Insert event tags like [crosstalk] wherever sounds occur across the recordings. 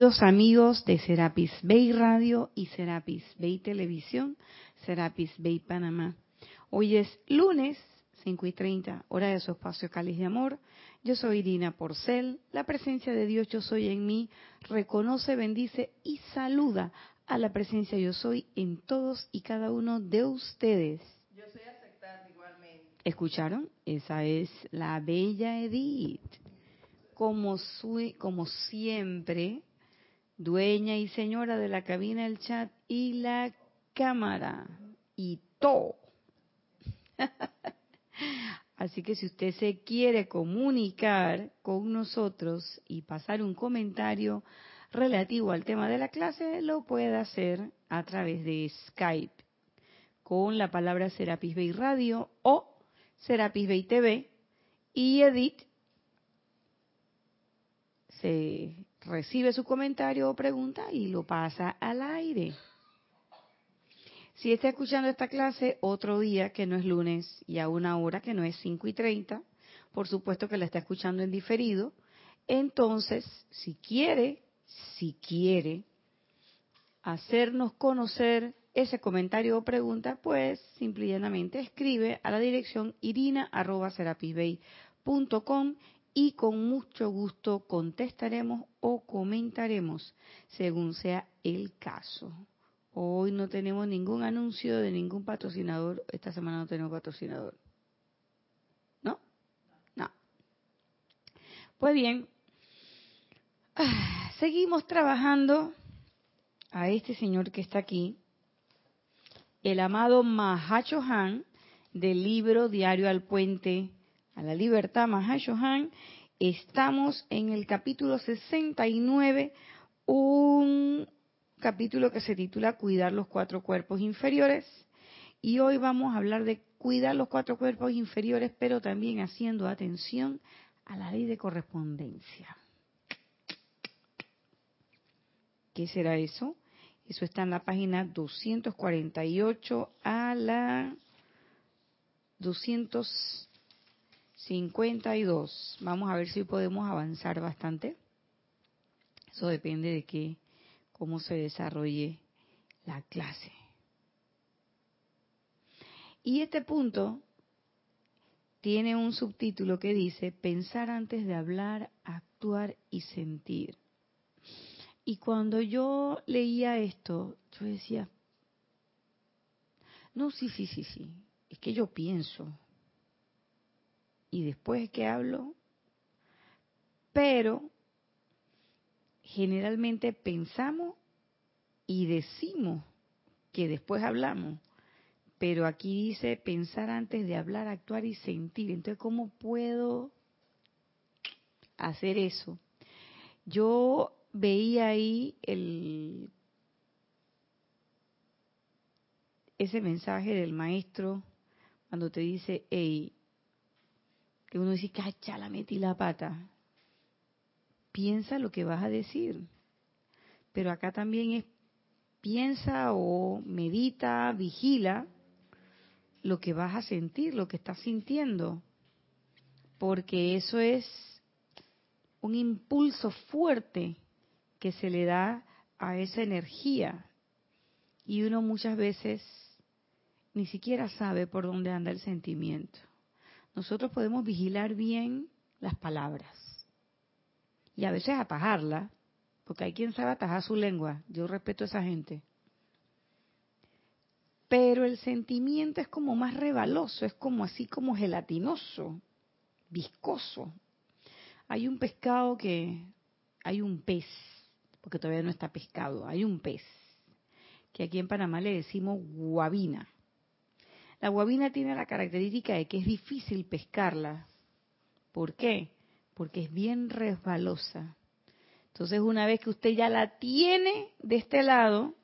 Los amigos de Serapis Bay Radio y Serapis Bay Televisión, Serapis Bay Panamá. Hoy es lunes, 5 y 30, hora de su espacio Cáliz de Amor. Yo soy Irina Porcel. La presencia de Dios Yo Soy en mí reconoce, bendice y saluda a la presencia Yo Soy en todos y cada uno de ustedes. Yo soy aceptada igualmente. ¿Escucharon? Esa es la bella Edith. Como, su, como siempre, dueña y señora de la cabina, el chat y la cámara y todo. [laughs] Así que si usted se quiere comunicar con nosotros y pasar un comentario relativo al tema de la clase, lo puede hacer a través de Skype con la palabra Serapis Bay Radio o Serapis Bay TV y Edith se recibe su comentario o pregunta y lo pasa al aire. Si está escuchando esta clase otro día que no es lunes y a una hora que no es 5 y 30, por supuesto que la está escuchando en diferido, entonces, si quiere, si quiere hacernos conocer ese comentario o pregunta, pues simplemente escribe a la dirección irina.serapisbay.com y con mucho gusto contestaremos o comentaremos según sea el caso. Hoy no tenemos ningún anuncio de ningún patrocinador. Esta semana no tenemos patrocinador. ¿No? No. Pues bien, seguimos trabajando a este señor que está aquí, el amado Mahacho Han, del libro Diario al Puente a la Libertad Mahacho Han. Estamos en el capítulo 69, un capítulo que se titula Cuidar los cuatro cuerpos inferiores. Y hoy vamos a hablar de cuidar los cuatro cuerpos inferiores, pero también haciendo atención a la ley de correspondencia. ¿Qué será eso? Eso está en la página 248 a la 252. Vamos a ver si podemos avanzar bastante. Eso depende de qué cómo se desarrolle la clase. Y este punto tiene un subtítulo que dice pensar antes de hablar, actuar y sentir. Y cuando yo leía esto, yo decía, no, sí, sí, sí, sí, es que yo pienso. Y después es que hablo, pero generalmente pensamos y decimos que después hablamos, pero aquí dice pensar antes de hablar, actuar y sentir. Entonces, ¿cómo puedo hacer eso? Yo veía ahí el ese mensaje del maestro cuando te dice, hey, que uno dice, cacha, la metí la pata piensa lo que vas a decir. Pero acá también es piensa o medita, vigila lo que vas a sentir, lo que estás sintiendo. Porque eso es un impulso fuerte que se le da a esa energía. Y uno muchas veces ni siquiera sabe por dónde anda el sentimiento. Nosotros podemos vigilar bien las palabras y a veces atajarla, porque hay quien sabe atajar su lengua, yo respeto a esa gente. Pero el sentimiento es como más rebaloso, es como así como gelatinoso, viscoso. Hay un pescado que, hay un pez, porque todavía no está pescado, hay un pez, que aquí en Panamá le decimos guabina. La guabina tiene la característica de que es difícil pescarla. ¿Por qué? porque es bien resbalosa. Entonces, una vez que usted ya la tiene de este lado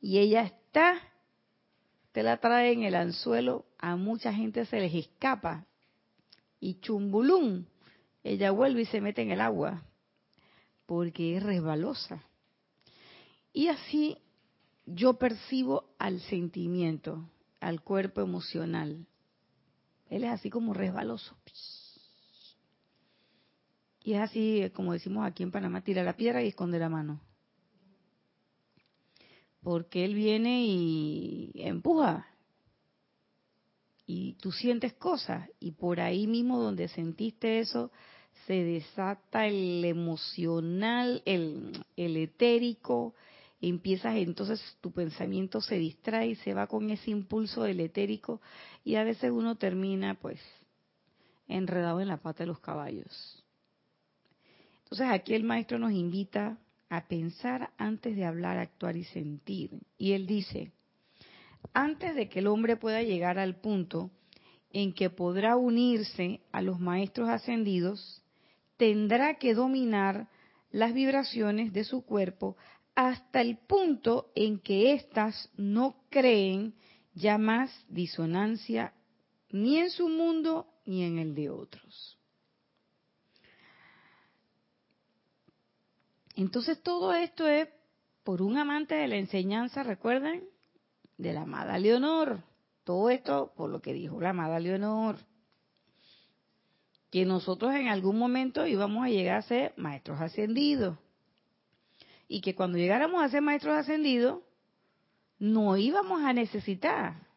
y ella está, usted la trae en el anzuelo, a mucha gente se les escapa. Y chumbulum, ella vuelve y se mete en el agua, porque es resbalosa. Y así yo percibo al sentimiento, al cuerpo emocional. Él es así como resbaloso. Y es así, como decimos aquí en Panamá, tira la piedra y esconde la mano. porque él viene y empuja. Y tú sientes cosas, y por ahí mismo donde sentiste eso, se desata el emocional, el, el etérico, empiezas entonces tu pensamiento se distrae y se va con ese impulso del etérico y a veces uno termina pues enredado en la pata de los caballos. Entonces aquí el maestro nos invita a pensar antes de hablar, actuar y sentir. Y él dice, antes de que el hombre pueda llegar al punto en que podrá unirse a los maestros ascendidos, tendrá que dominar las vibraciones de su cuerpo hasta el punto en que éstas no creen ya más disonancia ni en su mundo ni en el de otros. Entonces todo esto es por un amante de la enseñanza, recuerden, de la amada Leonor. Todo esto por lo que dijo la amada Leonor. Que nosotros en algún momento íbamos a llegar a ser maestros ascendidos. Y que cuando llegáramos a ser maestros ascendidos, no íbamos a necesitar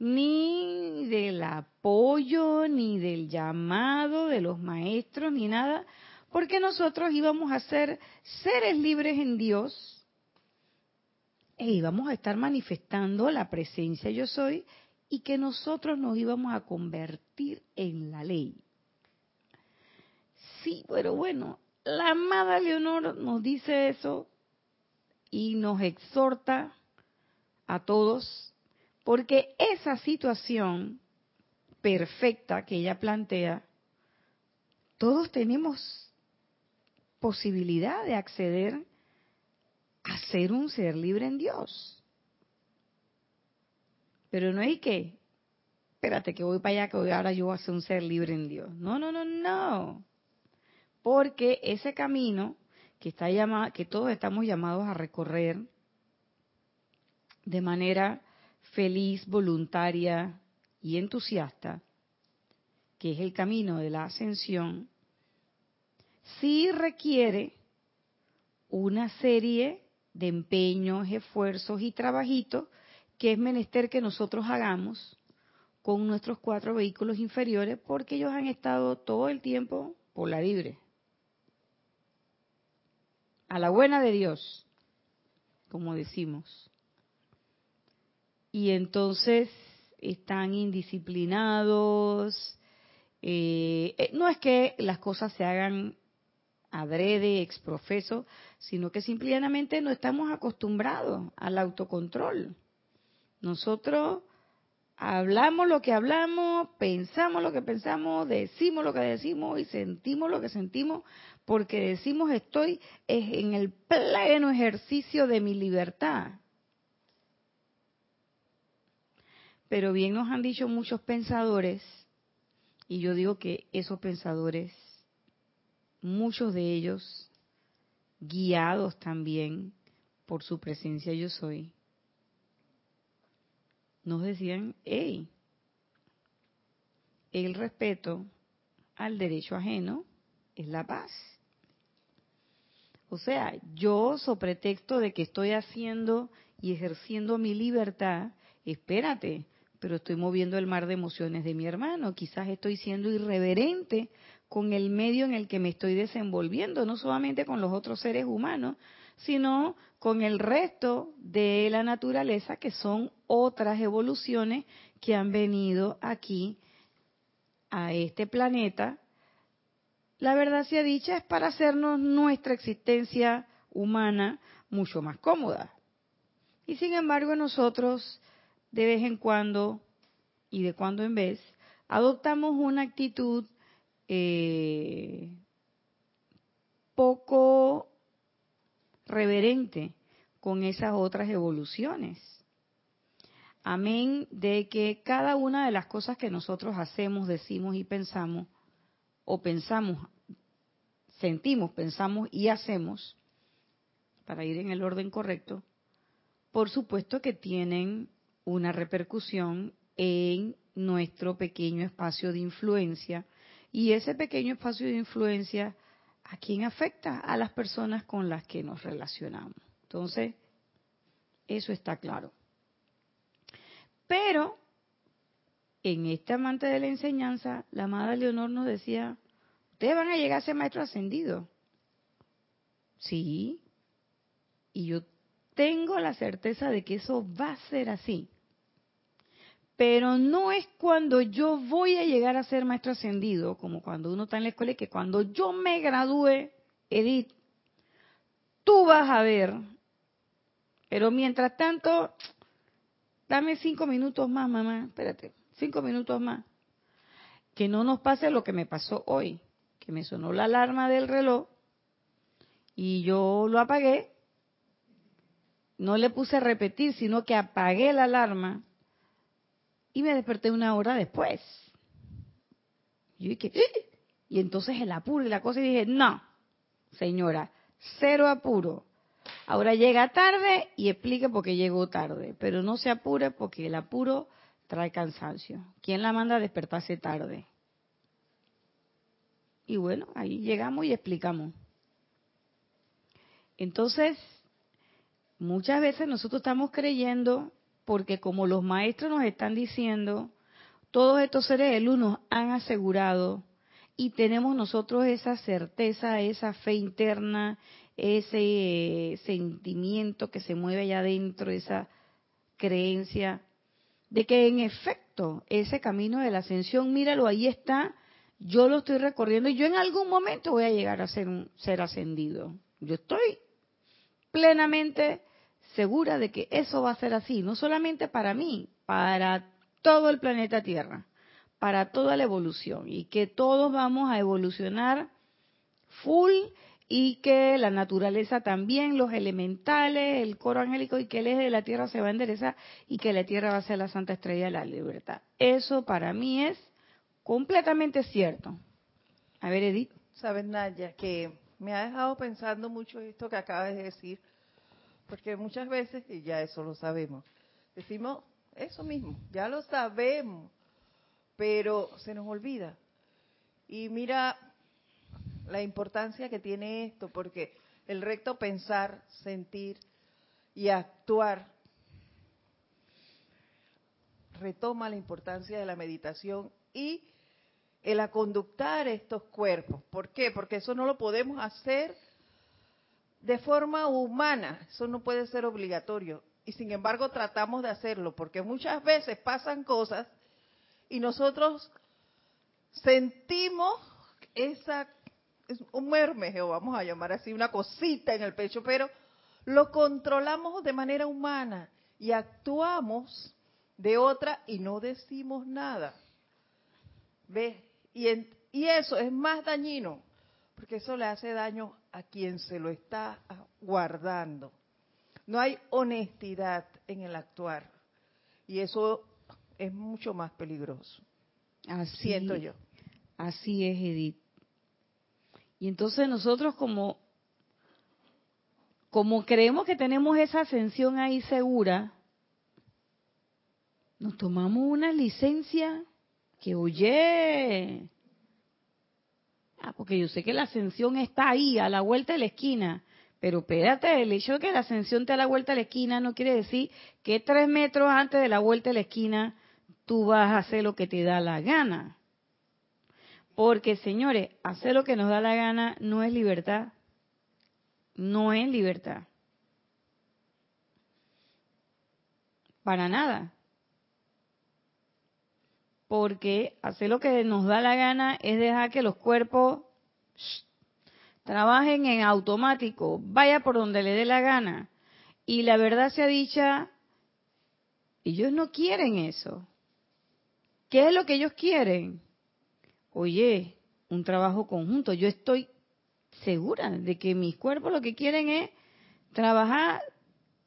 ni del apoyo, ni del llamado de los maestros, ni nada, porque nosotros íbamos a ser seres libres en Dios e íbamos a estar manifestando la presencia yo soy y que nosotros nos íbamos a convertir en la ley. Sí, pero bueno, la amada Leonor nos dice eso y nos exhorta a todos porque esa situación perfecta que ella plantea, todos tenemos posibilidad de acceder a ser un ser libre en Dios. Pero no hay que, espérate que voy para allá, que ahora yo voy a ser un ser libre en Dios. No, no, no, no. Porque ese camino que está llamado, que todos estamos llamados a recorrer de manera feliz, voluntaria y entusiasta, que es el camino de la ascensión, sí requiere una serie de empeños, esfuerzos y trabajitos que es menester que nosotros hagamos con nuestros cuatro vehículos inferiores porque ellos han estado todo el tiempo por la libre. A la buena de Dios, como decimos. Y entonces están indisciplinados. Eh, eh, no es que las cosas se hagan adrede, exprofeso, sino que simplemente no estamos acostumbrados al autocontrol. Nosotros hablamos lo que hablamos, pensamos lo que pensamos, decimos lo que decimos y sentimos lo que sentimos, porque decimos estoy en el pleno ejercicio de mi libertad. Pero bien nos han dicho muchos pensadores, y yo digo que esos pensadores muchos de ellos guiados también por su presencia yo soy, nos decían, hey, el respeto al derecho ajeno es la paz. O sea, yo, sobre pretexto de que estoy haciendo y ejerciendo mi libertad, espérate, pero estoy moviendo el mar de emociones de mi hermano, quizás estoy siendo irreverente con el medio en el que me estoy desenvolviendo, no solamente con los otros seres humanos, sino con el resto de la naturaleza, que son otras evoluciones que han venido aquí a este planeta. La verdad sea dicha es para hacernos nuestra existencia humana mucho más cómoda. Y sin embargo nosotros de vez en cuando y de cuando en vez adoptamos una actitud eh, poco reverente con esas otras evoluciones. Amén de que cada una de las cosas que nosotros hacemos, decimos y pensamos, o pensamos, sentimos, pensamos y hacemos, para ir en el orden correcto, por supuesto que tienen una repercusión en nuestro pequeño espacio de influencia y ese pequeño espacio de influencia, ¿a quién afecta? A las personas con las que nos relacionamos. Entonces, eso está claro. Pero, en este amante de la enseñanza, la amada Leonor nos decía, ustedes van a llegar a ser maestro ascendido. Sí, y yo tengo la certeza de que eso va a ser así. Pero no es cuando yo voy a llegar a ser maestro ascendido, como cuando uno está en la escuela, y que cuando yo me gradúe, Edith, tú vas a ver. Pero mientras tanto, dame cinco minutos más, mamá, espérate, cinco minutos más. Que no nos pase lo que me pasó hoy, me sonó la alarma del reloj y yo lo apagué. No le puse a repetir, sino que apagué la alarma y me desperté una hora después. ¡Ah!". y entonces el apuro y la cosa, y dije, no, señora, cero apuro. Ahora llega tarde y explique por qué llegó tarde, pero no se apure porque el apuro trae cansancio. ¿Quién la manda a despertarse tarde? Y bueno, ahí llegamos y explicamos. Entonces, muchas veces nosotros estamos creyendo, porque como los maestros nos están diciendo, todos estos seres de luz nos han asegurado y tenemos nosotros esa certeza, esa fe interna, ese sentimiento que se mueve allá adentro, esa creencia de que en efecto ese camino de la ascensión, míralo, ahí está, yo lo estoy recorriendo y yo en algún momento voy a llegar a ser un ser ascendido. Yo estoy plenamente segura de que eso va a ser así, no solamente para mí, para todo el planeta Tierra para toda la evolución y que todos vamos a evolucionar full y que la naturaleza también, los elementales, el coro angélico y que el eje de la tierra se va a enderezar y que la tierra va a ser la santa estrella de la libertad. Eso para mí es completamente cierto. A ver, Edith. Sabes, Naya, que me ha dejado pensando mucho esto que acabas de decir, porque muchas veces, y ya eso lo sabemos, decimos eso mismo, ya lo sabemos, pero se nos olvida. Y mira la importancia que tiene esto, porque el recto pensar, sentir y actuar retoma la importancia de la meditación y el aconductar estos cuerpos. ¿Por qué? Porque eso no lo podemos hacer de forma humana, eso no puede ser obligatorio. Y sin embargo tratamos de hacerlo, porque muchas veces pasan cosas y nosotros sentimos esa, un mermejeo, vamos a llamar así, una cosita en el pecho, pero lo controlamos de manera humana y actuamos de otra y no decimos nada. ¿Ves? Y, y eso es más dañino, porque eso le hace daño a quien se lo está guardando. No hay honestidad en el actuar. Y eso es mucho más peligroso. Así, siento yo. Así es, Edith. Y entonces nosotros como como creemos que tenemos esa ascensión ahí segura, nos tomamos una licencia que oye. Ah, porque yo sé que la ascensión está ahí, a la vuelta de la esquina. Pero espérate, el hecho de que la ascensión te a la vuelta de la esquina no quiere decir que tres metros antes de la vuelta de la esquina tú vas a hacer lo que te da la gana. Porque, señores, hacer lo que nos da la gana no es libertad. No es libertad. Para nada. Porque hacer lo que nos da la gana es dejar que los cuerpos trabajen en automático, vaya por donde le dé la gana. Y la verdad sea dicha, ellos no quieren eso. ¿Qué es lo que ellos quieren? Oye, un trabajo conjunto. Yo estoy segura de que mis cuerpos lo que quieren es trabajar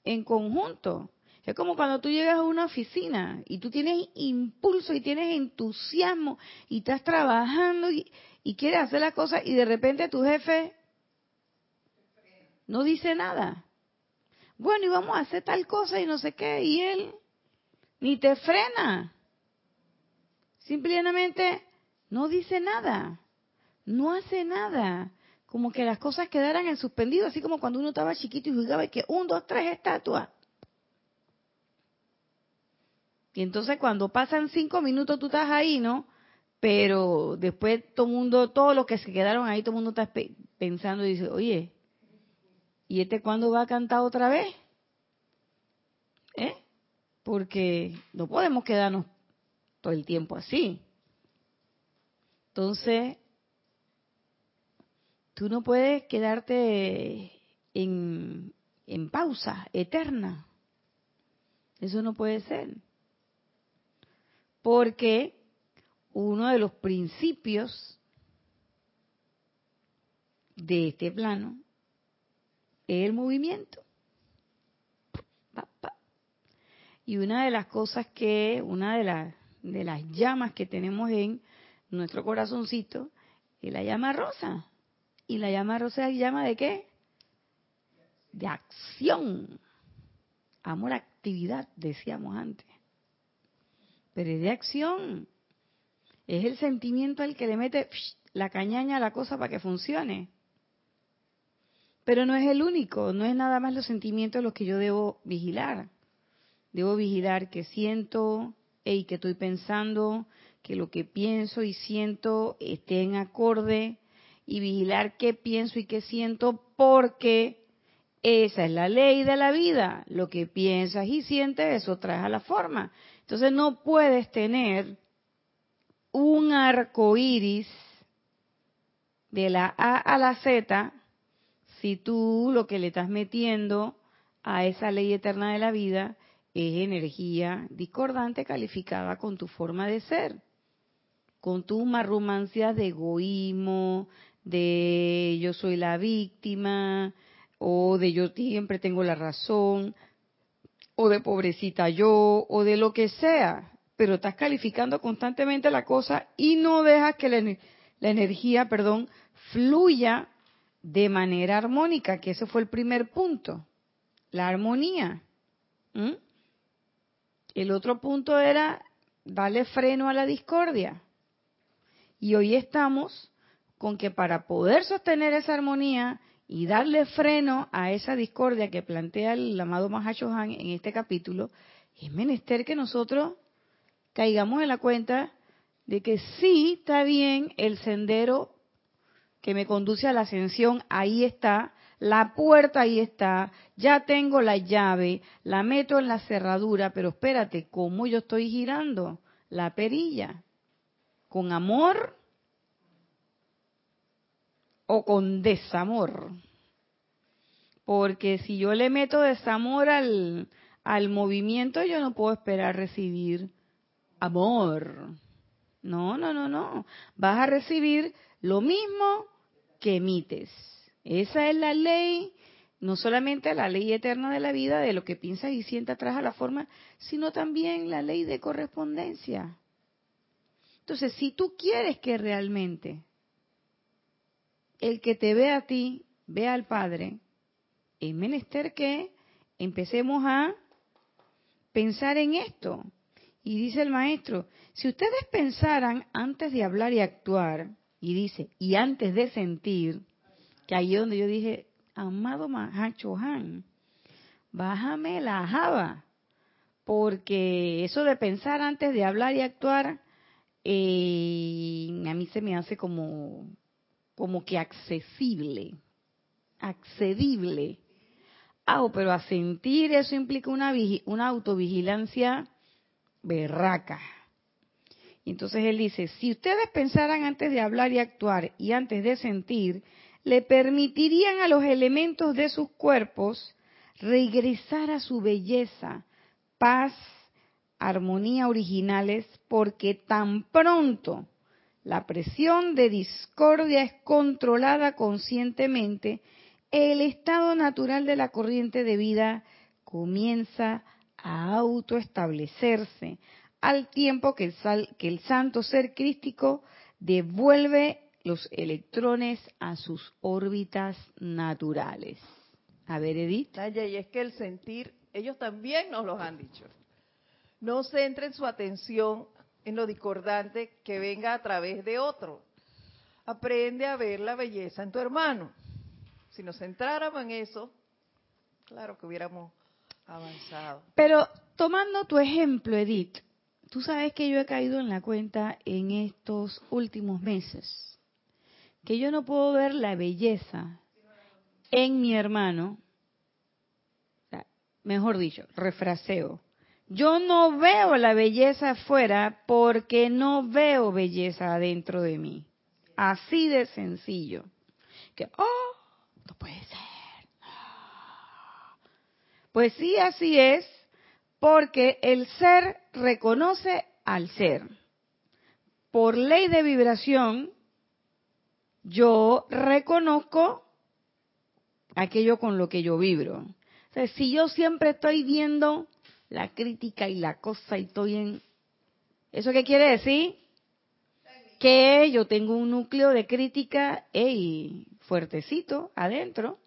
en conjunto. Es como cuando tú llegas a una oficina y tú tienes impulso y tienes entusiasmo y estás trabajando y, quieres hacer las cosas y de repente tu jefe no dice nada. Bueno, y vamos a hacer tal cosa y no sé qué, y él ni te frena. Simplemente no dice nada, no hace nada. como que las cosas quedaran en suspendido, así como cuando uno estaba chiquito y jugaba que un, dos, tres estatuas. Y entonces cuando pasan cinco minutos tú estás ahí, ¿no? Pero después todo mundo, todos los que se quedaron ahí, todo el mundo está pensando y dice, oye, ¿y este cuándo va a cantar otra vez? ¿Eh? Porque no podemos quedarnos todo el tiempo así. Entonces, tú no puedes quedarte en, en pausa eterna. Eso no puede ser. Porque uno de los principios de este plano es el movimiento. Y una de las cosas que, una de, las de las llamas que tenemos en nuestro corazoncito es la llama rosa. ¿Y la llama rosa es llama de qué? De acción. Amor, actividad, decíamos antes. Pero es de acción. Es el sentimiento al que le mete la cañaña a la cosa para que funcione. Pero no es el único, no es nada más los sentimientos los que yo debo vigilar. Debo vigilar que siento y que estoy pensando, que lo que pienso y siento esté en acorde y vigilar qué pienso y qué siento porque esa es la ley de la vida. Lo que piensas y sientes, eso trae a la forma. Entonces no puedes tener un arco iris de la A a la Z si tú lo que le estás metiendo a esa ley eterna de la vida es energía discordante calificada con tu forma de ser, con tu marrumancia de egoísmo, de yo soy la víctima, o de yo siempre tengo la razón, o de pobrecita yo, o de lo que sea, pero estás calificando constantemente la cosa y no dejas que la, energía, perdón, fluya de manera armónica, que ese fue el primer punto, la armonía. El otro punto era darle freno a la discordia. Y hoy estamos con que para poder sostener esa armonía y darle freno a esa discordia que plantea el amado Mahashohan en este capítulo, es menester que nosotros caigamos en la cuenta de que sí está bien el sendero que me conduce a la ascensión, ahí está, la puerta ahí está, ya tengo la llave, la meto en la cerradura, pero espérate, ¿cómo yo estoy girando la perilla? ¿Con amor o con desamor. Porque si yo le meto desamor al, al movimiento, yo no puedo esperar recibir amor. No, no, no, no. Vas a recibir lo mismo que emites. Esa es la ley, no solamente la ley eterna de la vida, de lo que piensas y sientas atrás a la forma, sino también la ley de correspondencia. Entonces, si tú quieres que realmente el que te ve a ti, ve al Padre, es menester que empecemos a pensar en esto. Y dice el maestro, si ustedes pensaran antes de hablar y actuar, y dice, y antes de sentir, que ahí donde yo dije, amado Han, bájame la java, porque eso de pensar antes de hablar y actuar, eh, a mí se me hace como como que accesible, accedible. Ah, pero a sentir eso implica una, autovigilancia berraca. entonces él dice, si ustedes pensaran antes de hablar y actuar y antes de sentir, le permitirían a los elementos de sus cuerpos regresar a su belleza, paz, armonía originales, porque tan pronto la presión de discordia es controlada conscientemente, el estado natural de la corriente de vida comienza a autoestablecerse, al tiempo que el, que el santo ser crístico devuelve los electrones a sus órbitas naturales. A ver, Edith. y es que el sentir, ellos también nos lo han dicho. No centren su atención en lo discordante que venga a través de otro. aprende a ver la belleza en tu hermano. Si nos centráramos en eso, claro que hubiéramos avanzado. Pero tomando tu ejemplo, Edith, tú sabes que yo he caído en la cuenta en estos últimos meses, que yo no puedo ver la belleza en mi hermano, mejor dicho, refraseo. Yo no veo la belleza afuera porque no veo belleza dentro de mí. Así de sencillo. Que, oh, no puede ser. Pues sí, así es, porque el ser reconoce al ser. Por ley de vibración, yo reconozco aquello con lo que yo vibro. O sea, si yo siempre estoy viendo la crítica y la cosa y estoy en... ¿Eso qué quiere decir? Que yo tengo un núcleo de crítica ey, fuertecito adentro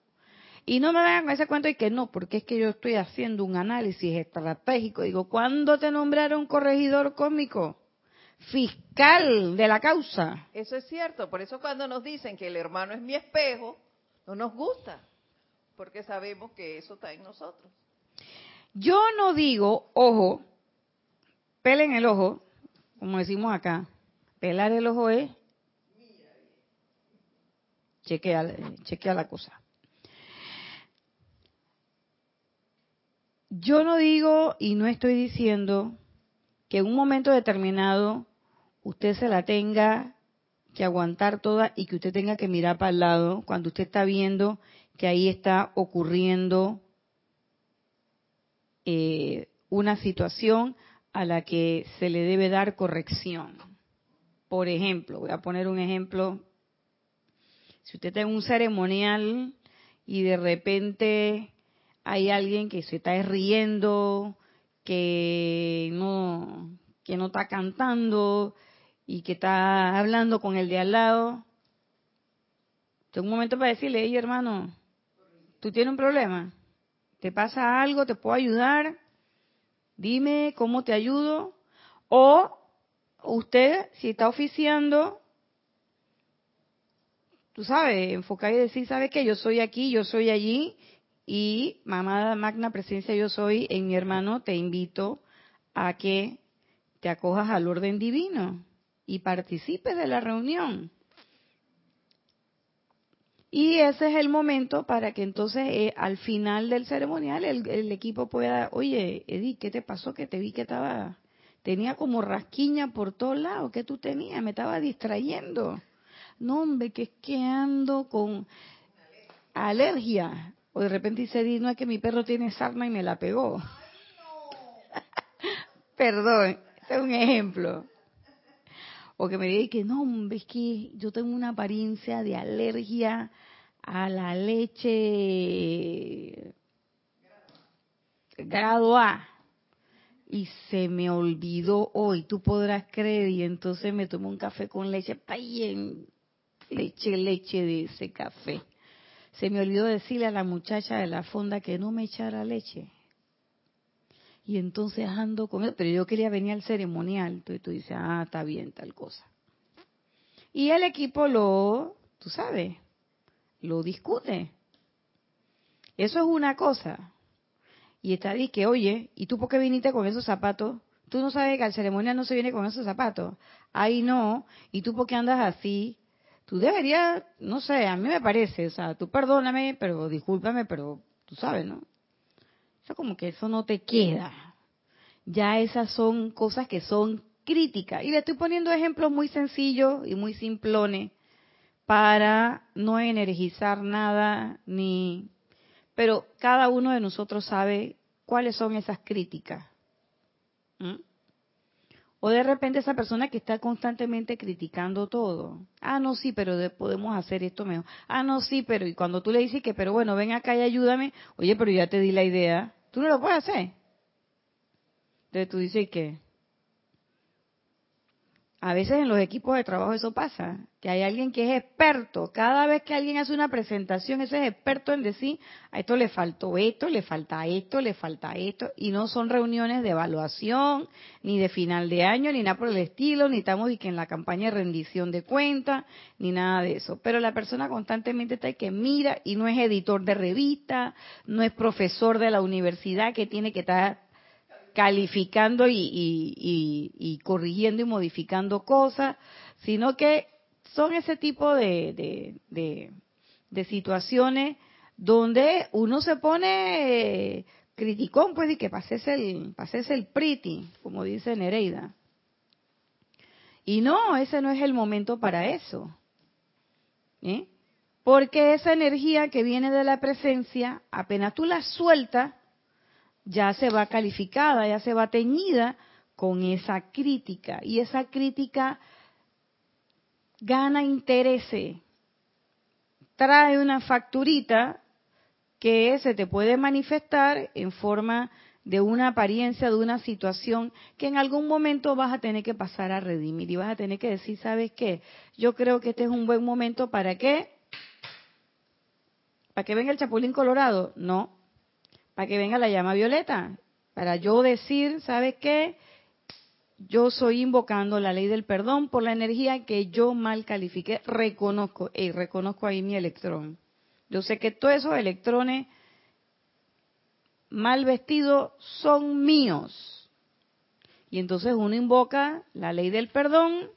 y no me vayan a ese cuento y que no, porque es que yo estoy haciendo un análisis estratégico. Digo, ¿cuándo te nombraron corregidor cósmico? Fiscal de la causa. Eso es cierto. Por eso cuando nos dicen que el hermano es mi espejo, no nos gusta. Porque sabemos que eso está en nosotros. Yo no digo, ojo, pelen el ojo, como decimos acá. Pelar el ojo es chequea, chequea la cosa. Yo no digo y no estoy diciendo que en un momento determinado usted se la tenga que aguantar toda y que usted tenga que mirar para el lado cuando usted está viendo que ahí está ocurriendo eh, una situación a la que se le debe dar corrección. Por ejemplo, voy a poner un ejemplo. Si usted está en un ceremonial y de repente hay alguien que se está riendo, que no, que no está cantando y que está hablando con el de al lado. Tengo un momento para decirle, hey hermano, tú tienes un problema, te pasa algo, te puedo ayudar, dime cómo te ayudo. O usted, si está oficiando, tú sabes, enfocar y decir, ¿sabe qué? Yo soy aquí, yo soy allí, y mamá magna presencia yo soy en mi hermano, te invito a que te acojas al orden divino y participes de la reunión. Y ese es el momento para que entonces eh, al final del ceremonial el, equipo pueda, oye, Edith, ¿qué te pasó? Que te vi que estaba, tenía como rasquiña por todos lados, ¿qué tú tenías? Me estaba distrayendo. No, hombre, que es que ando con alergia. O de repente dice, no es que mi perro tiene sarna y me la pegó. [laughs] Perdón, es un ejemplo. O que me diga que no, es que yo tengo una apariencia de alergia a la leche grado A. Y se me olvidó hoy, tú podrás creer, y entonces me tomé un café con leche, en leche, leche de ese café se me olvidó decirle a la muchacha de la fonda que no me echara leche. Y entonces ando con él, pero yo quería venir al ceremonial. Entonces tú dices, ah, está bien, tal cosa. Y el equipo lo, tú sabes, lo discute. Eso es una cosa. Y está que, oye, ¿y tú por qué viniste con esos zapatos? Tú no sabes que al ceremonial no se viene con esos zapatos. Ahí no. ¿Y tú por qué andas así? tú deberías, no sé, a mí me parece, o sea, tú perdóname, pero discúlpame, pero tú sabes, ¿no? Eso como que eso no te queda. Ya esas son cosas que son críticas. Y le estoy poniendo ejemplos muy sencillos y muy simplones para no energizar nada, ni... Pero cada uno de nosotros sabe cuáles son esas críticas. O de repente esa persona que está constantemente criticando todo. Ah, no, sí, pero podemos hacer esto mejor. Ah, no, sí, pero y cuando tú le dices que, pero bueno, ven acá y ayúdame, oye, pero ya te di la idea, tú no lo puedes hacer. Entonces tú dices que A veces en los equipos de trabajo eso pasa, que hay alguien que es experto. Cada vez que alguien hace una presentación, ese es experto en decir, a esto le faltó esto, le falta esto, le falta esto. Y no son reuniones de evaluación, ni de final de año, ni nada por el estilo, ni estamos y que en la campaña de rendición de cuentas, ni nada de eso. Pero la persona constantemente está ahí que mira y no es editor de revista, no es profesor de la universidad que tiene que estar calificando y, corrigiendo y modificando cosas, sino que son ese tipo de, de, situaciones donde uno se pone eh, criticón, pues, y que pases el, pases el pretty, como dice Nereida. Y no, ese no es el momento para eso. ¿eh? Porque esa energía que viene de la presencia, apenas tú la sueltas, ya se va calificada, ya se va teñida con esa crítica. Y esa crítica gana interés, trae una facturita que se te puede manifestar en forma de una apariencia, de una situación que en algún momento vas a tener que pasar a redimir y vas a tener que decir, ¿sabes qué? Yo creo que este es un buen momento para qué? ¿Para que venga el chapulín colorado? No, para que venga la llama violeta, para yo decir, ¿sabe qué? Yo soy invocando la ley del perdón por la energía que yo mal califiqué, reconozco, y reconozco ahí mi electrón. Yo sé que todos esos electrones mal vestidos son míos. Y entonces uno invoca la ley del perdón,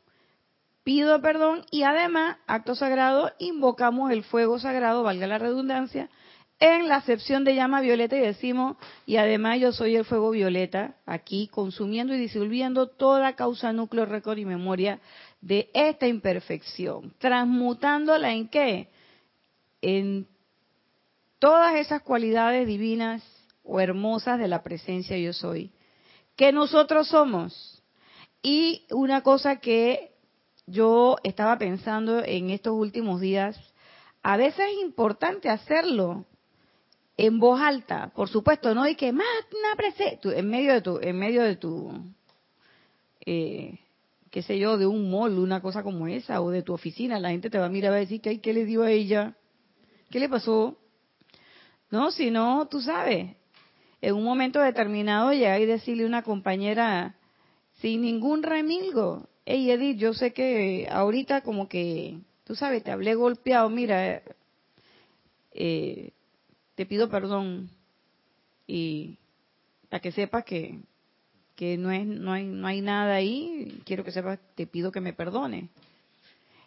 pido perdón y además, acto sagrado, invocamos el fuego sagrado, valga la redundancia, en la acepción de llama violeta y decimos, y además yo soy el fuego violeta, aquí consumiendo y disolviendo toda causa, núcleo, récord y memoria de esta imperfección, transmutándola en qué? En todas esas cualidades divinas o hermosas de la presencia yo soy, que nosotros somos. Y una cosa que yo estaba pensando en estos últimos días, a veces es importante hacerlo, en voz alta, por supuesto, no hay que más en medio de tu, en medio de tu, eh, qué sé yo, de un mall, una cosa como esa, o de tu oficina, la gente te va a mirar y va a decir, ¿qué, qué le dio a ella? ¿Qué le pasó? No, si no, tú sabes, en un momento determinado llegar y decirle a una compañera, sin ningún remilgo, hey Edith, yo sé que ahorita como que, tú sabes, te hablé golpeado, mira, eh, te pido perdón y para que sepas que, que no, es, no, hay, no hay nada ahí, quiero que sepas, te pido que me perdone.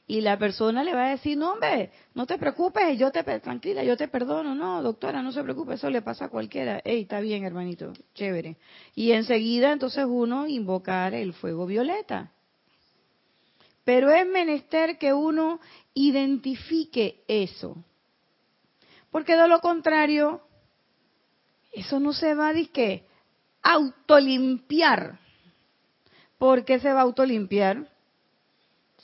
Y la persona le va a decir, no hombre, no te preocupes, yo te, tranquila, yo te perdono, no, doctora, no se preocupe, eso le pasa a cualquiera. Ey, está bien, hermanito, chévere. Y enseguida entonces uno invocar el fuego violeta. Pero es menester que uno identifique eso. Porque de lo contrario, eso no se va a autolimpiar. ¿Por qué se va a autolimpiar?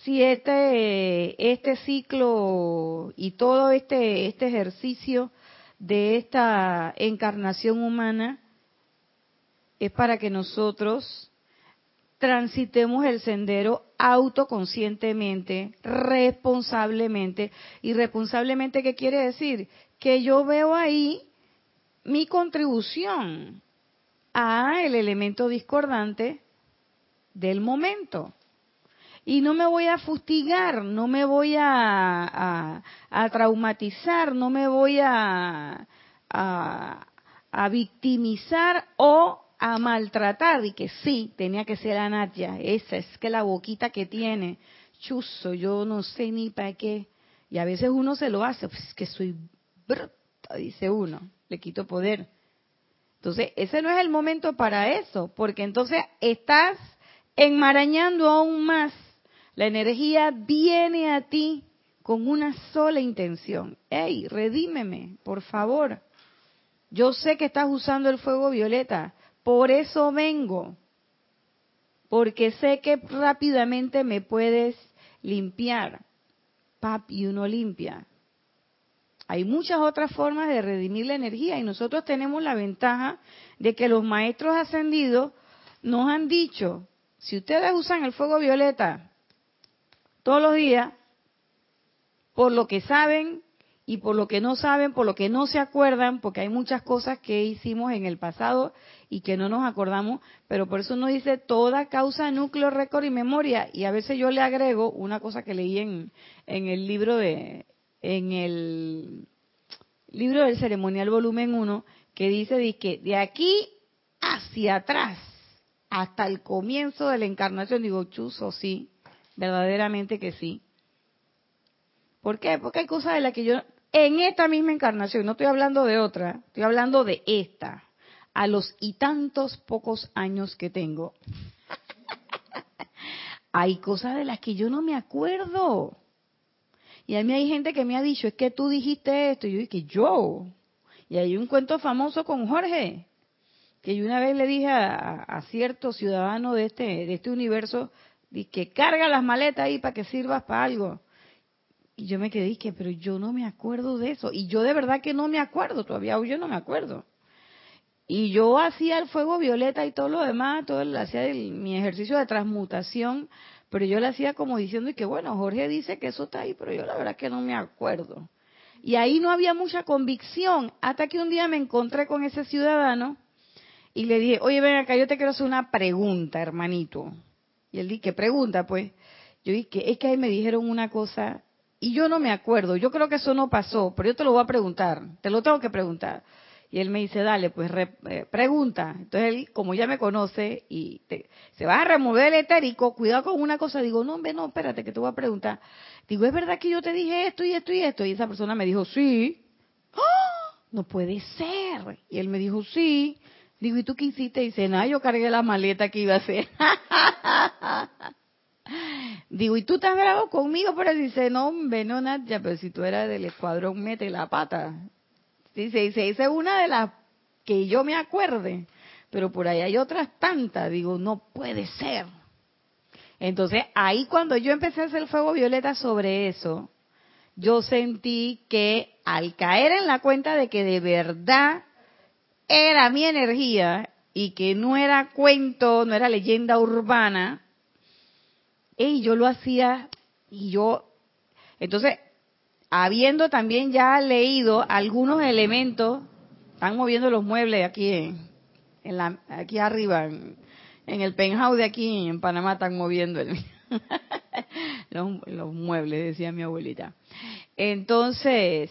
Si este, este ciclo y todo este, este ejercicio de esta encarnación humana es para que nosotros transitemos el sendero autoconscientemente, responsablemente. ¿Y responsablemente qué quiere decir? Que yo veo ahí mi contribución a el elemento discordante del momento. Y no me voy a fustigar, no me voy a, a, traumatizar, no me voy a, a, victimizar o a maltratar. Y que sí, tenía que ser Anatia, esa es que la boquita que tiene, chuzo, yo no sé ni para qué. Y a veces uno se lo hace, pues que soy dice uno, le quito poder. Entonces, ese no es el momento para eso, porque entonces estás enmarañando aún más. La energía viene a ti con una sola intención. ¡Ey, redímeme, por favor! Yo sé que estás usando el fuego violeta, por eso vengo. Porque sé que rápidamente me puedes limpiar. Pap, y uno limpia. Hay muchas otras formas de redimir la energía y nosotros tenemos la ventaja de que los maestros ascendidos nos han dicho si ustedes usan el fuego violeta todos los días, por lo que saben y por lo que no saben, por lo que no se acuerdan, porque hay muchas cosas que hicimos en el pasado y que no nos acordamos, pero por eso uno dice toda causa, núcleo, récord y memoria. Y a veces yo le agrego una cosa que leí en, en el libro de, en el libro del ceremonial volumen 1, que dice que de aquí hacia atrás, hasta el comienzo de la encarnación, digo, chuzo, sí, verdaderamente que sí. ¿Por qué? Porque hay cosas de las que yo, en esta misma encarnación, no estoy hablando de otra, estoy hablando de esta, a los y tantos pocos años que tengo, [laughs] hay cosas de las que yo no me acuerdo. Y a mí hay gente que me ha dicho, es que tú dijiste esto, y yo dije, yo. Y hay un cuento famoso con Jorge, que yo una vez le dije a, cierto ciudadano de este, de este universo, que carga las maletas ahí para que sirvas para algo. Y yo me quedé, que pero yo no me acuerdo de eso. Y yo de verdad que no me acuerdo, todavía yo no me acuerdo. Y yo hacía el fuego violeta y todo lo demás, todo hacía mi ejercicio de transmutación pero yo le hacía como diciendo que bueno, Jorge dice que eso está ahí, pero yo la verdad que no me acuerdo. Y ahí no había mucha convicción, hasta que un día me encontré con ese ciudadano y le dije, oye, ven acá, yo te quiero hacer una pregunta, hermanito. Y él dije, ¿qué pregunta? Pues yo dije, es que ahí me dijeron una cosa y yo no me acuerdo, yo creo que eso no pasó, pero yo te lo voy a preguntar, te lo tengo que preguntar. Y él me dice, dale, pues eh, pregunta. Entonces él, como ya me conoce y se va a remover el etérico, cuidado con una cosa. Digo, no, hombre, no, espérate, que te voy a preguntar. Digo, ¿es verdad que yo te dije esto y esto y esto? Y esa persona me dijo, sí. ¡Ah! No puede ser. Y él me dijo, sí. Digo, ¿y tú qué hiciste? Y dice, nada, yo cargué la maleta que iba a hacer. [laughs] Digo, ¿y tú estás bravo conmigo? Pero dice, no, hombre, no, Nadia, pero si tú eras del escuadrón, mete la pata. Dice, dice, esa es una de las que yo me acuerde, pero por ahí hay otras tantas. Digo, no puede ser. Entonces, ahí cuando yo empecé a hacer el fuego violeta sobre eso, yo sentí que al caer en la cuenta de que de verdad era mi energía y que no era cuento, no era leyenda urbana, y yo lo hacía y yo, entonces habiendo también ya leído algunos elementos, están moviendo los muebles aquí en, la, aquí arriba, en, el penthouse de aquí en Panamá están moviendo [laughs] los, los muebles, decía mi abuelita. Entonces,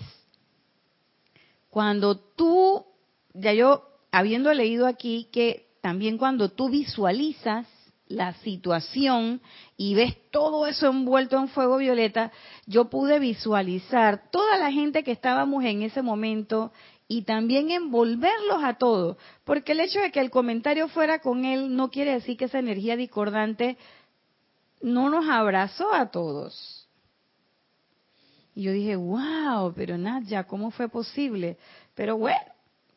cuando tú, ya yo habiendo leído aquí que también cuando tú visualizas la situación y ves todo eso envuelto en fuego violeta, yo pude visualizar toda la gente que estábamos en ese momento y también envolverlos a todos, porque el hecho de que el comentario fuera con él no quiere decir que esa energía discordante no nos abrazó a todos. Y yo dije, wow, pero Nadia, ¿cómo fue posible? Pero bueno,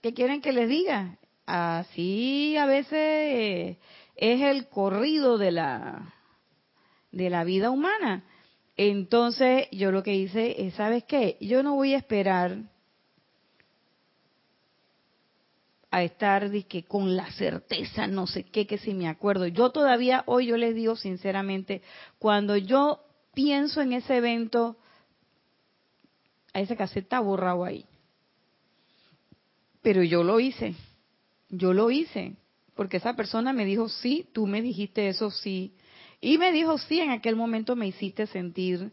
¿qué quieren que les diga? Así a veces es el corrido de la, de la vida humana. Entonces yo lo que hice es, ¿sabes qué? Yo no voy a esperar a estar que con la certeza, no sé qué, que si me acuerdo. Yo todavía, hoy yo les digo sinceramente, cuando yo pienso en ese evento, a ese caseta borrado ahí. Pero yo lo hice, yo lo hice porque esa persona me dijo, sí, tú me dijiste eso, sí. Y me dijo, sí, en aquel momento me hiciste sentir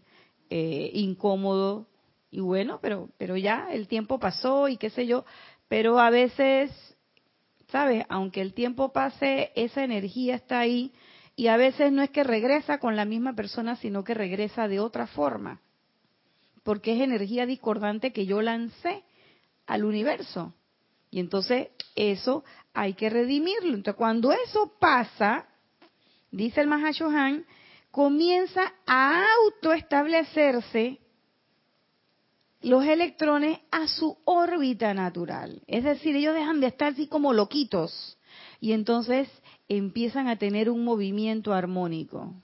eh, incómodo. Y bueno, pero, pero ya el tiempo pasó y qué sé yo. Pero a veces, ¿sabes? Aunque el tiempo pase, esa energía está ahí. Y a veces no es que regresa con la misma persona, sino que regresa de otra forma. Porque es energía discordante que yo lancé al universo. Y entonces eso hay que redimirlo. Entonces, cuando eso pasa, dice el Mahashohan, comienza a autoestablecerse los electrones a su órbita natural. Es decir, ellos dejan de estar así como loquitos y entonces empiezan a tener un movimiento armónico.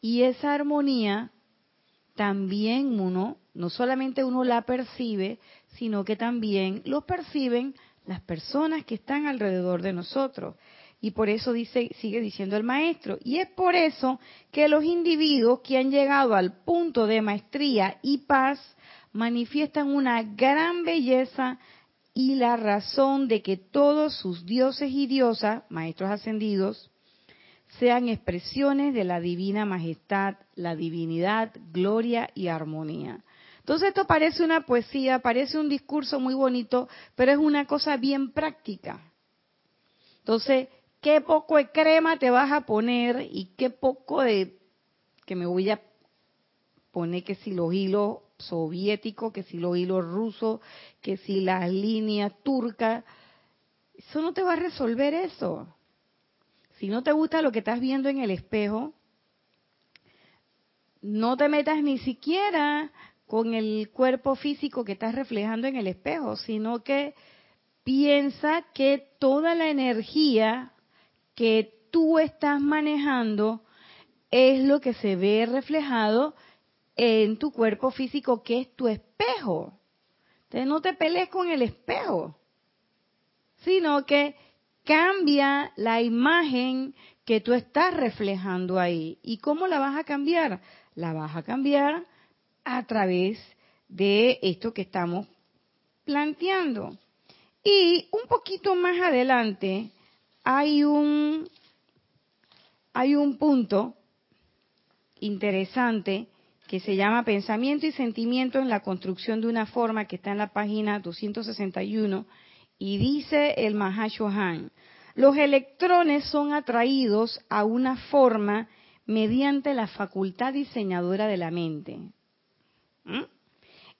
Y esa armonía también uno, no solamente uno la percibe, sino que también lo perciben las personas que están alrededor de nosotros. Y por eso dice, sigue diciendo el maestro. Y es por eso que los individuos que han llegado al punto de maestría y paz manifiestan una gran belleza y la razón de que todos sus dioses y diosas, maestros ascendidos, sean expresiones de la divina majestad, la divinidad, gloria y armonía. Entonces esto parece una poesía, parece un discurso muy bonito, pero es una cosa bien práctica. Entonces, qué poco de crema te vas a poner y qué poco de que me voy a poner que si los hilos soviéticos, que si los hilos rusos, que si las líneas turcas, eso no te va a resolver eso. Si no te gusta lo que estás viendo en el espejo, no te metas ni siquiera con el cuerpo físico que estás reflejando en el espejo, sino que piensa que toda la energía que tú estás manejando es lo que se ve reflejado en tu cuerpo físico, que es tu espejo. Entonces no te pelees con el espejo, sino que cambia la imagen que tú estás reflejando ahí. ¿Y cómo la vas a cambiar? La vas a cambiar a través de esto que estamos planteando. Y un poquito más adelante hay un hay un punto interesante que se llama pensamiento y sentimiento en la construcción de una forma que está en la página 261 y dice el Mahashohan, los electrones son atraídos a una forma mediante la facultad diseñadora de la mente.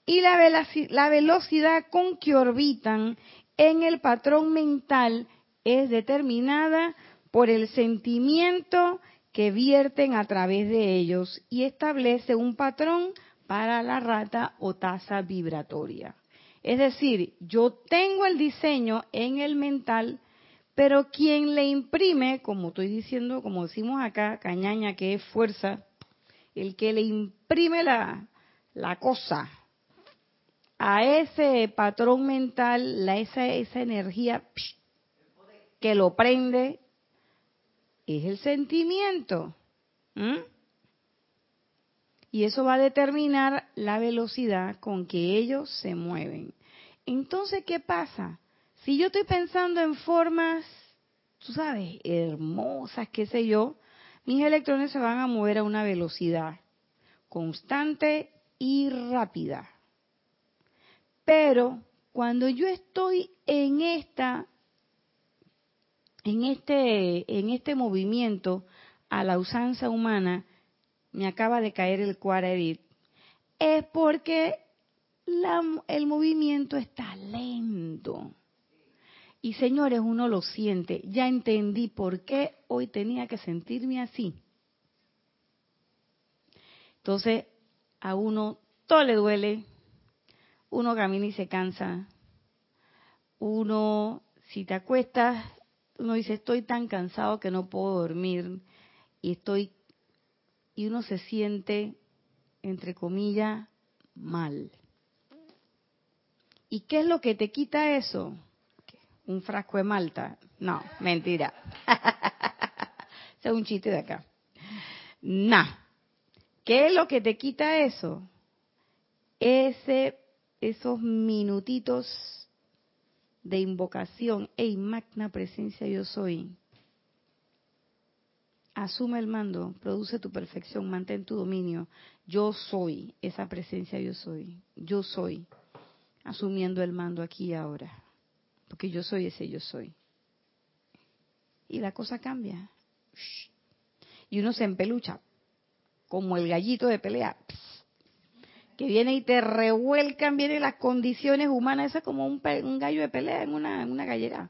Y la, la velocidad con que orbitan en el patrón mental es determinada por el sentimiento que vierten a través de ellos y establece un patrón para la rata o tasa vibratoria. Es decir, yo tengo el diseño en el mental, pero quien le imprime, como estoy diciendo, como decimos acá, cañaña, que es fuerza, el que le imprime la, la cosa a ese patrón mental, la, esa, esa energía que lo prende, es el sentimiento. Y eso va a determinar la velocidad con que ellos se mueven. Entonces, ¿qué pasa? Si yo estoy pensando en formas, tú sabes, hermosas, qué sé yo, mis electrones se van a mover a una velocidad constante y rápida. Pero cuando yo estoy en esta en este en este movimiento a la usanza humana me acaba de caer el cuaredit es porque el movimiento está lento. Y señores, uno lo siente. Ya entendí por qué hoy tenía que sentirme así. Entonces, a uno todo le duele, uno camina y se cansa, uno, si te acuestas, uno dice, estoy tan cansado que no puedo dormir, y estoy, y uno se siente, entre comillas, mal. ¿Y qué es lo que te quita eso? Un frasco de malta. No, mentira. [laughs] Es un chiste de acá. Nah. ¿Qué es lo que te quita eso? Ese, esos minutitos de invocación. Ey, magna presencia yo soy. Asume el mando, produce tu perfección, mantén tu dominio. Yo soy esa presencia yo soy. Yo soy asumiendo el mando aquí y ahora. Porque yo soy ese yo soy. Y la cosa cambia. Y uno se empelucha como el gallito de pelea, que viene y te revuelcan, vienen las condiciones humanas, eso es como un, gallo de pelea en una, en gallera.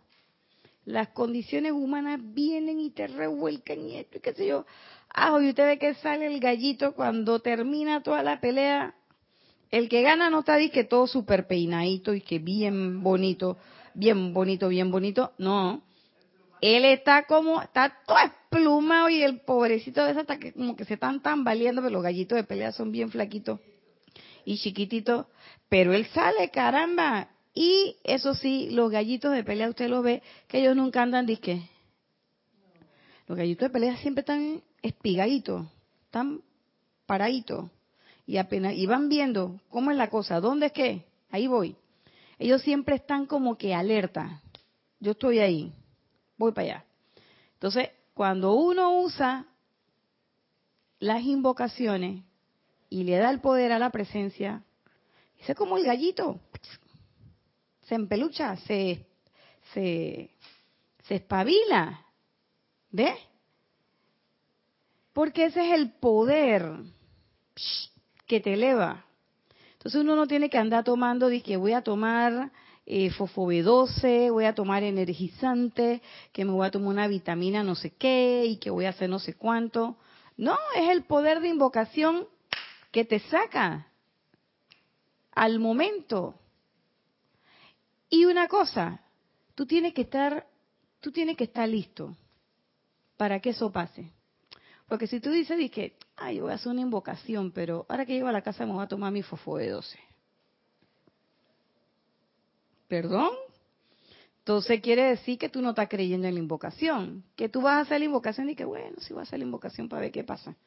Las condiciones humanas vienen y te revuelcan y esto y qué sé yo. Ah, y usted ve que sale el gallito cuando termina toda la pelea. El que gana no está que todo súper peinadito y que bien bonito, bien bonito, bien bonito. No, él está como, está todo esplumado y el pobrecito de esa está que como que se están tambaleando, pero los gallitos de pelea son bien flaquitos y chiquititos, pero él sale, caramba. Y eso sí, los gallitos de pelea usted lo ve, que ellos nunca andan disque Los gallitos de pelea siempre están espigaditos, están paraditos. Y apenas, y van viendo cómo es la cosa, dónde es que, ahí voy. Ellos siempre están como que alerta. Yo estoy ahí, voy para allá. Entonces, cuando uno usa las invocaciones y le da el poder a la presencia, es como el gallito. Se empelucha, se, se, se espabila. ¿Ves? Porque ese es el poder que te eleva. Entonces uno no tiene que andar tomando, que voy a tomar eh, fosfo-B12, voy a tomar energizante, que me voy a tomar una vitamina no sé qué y que voy a hacer no sé cuánto. No, es el poder de invocación que te saca al momento. Y una cosa, tú tienes que estar, tú tienes que estar listo para que eso pase. Porque si tú dices que, ay, voy a hacer una invocación, pero ahora que llego a la casa me voy a tomar mi fofo de 12. ¿Perdón? Entonces quiere decir que tú no estás creyendo en la invocación, que tú vas a hacer la invocación y que bueno, sí voy a hacer la invocación para ver qué pasa.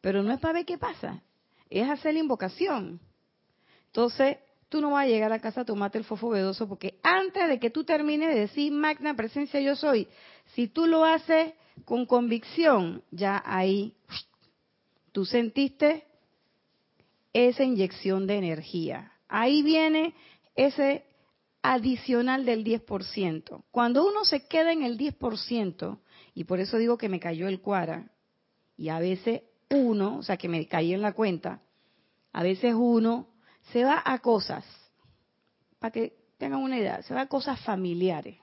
Pero no es para ver qué pasa, es hacer la invocación. Entonces, tú no vas a llegar a casa a tomarte el fofo vedoso porque antes de que tú termines de decir magna presencia yo soy, si tú lo haces con convicción, ya ahí tú sentiste esa inyección de energía. Ahí viene ese adicional del 10%. Cuando uno se queda en el 10%, y por eso digo que me cayó el cuara, y a veces uno, o sea, que me caí en la cuenta, a veces uno se va a cosas, para que tengan una idea, se va a cosas familiares.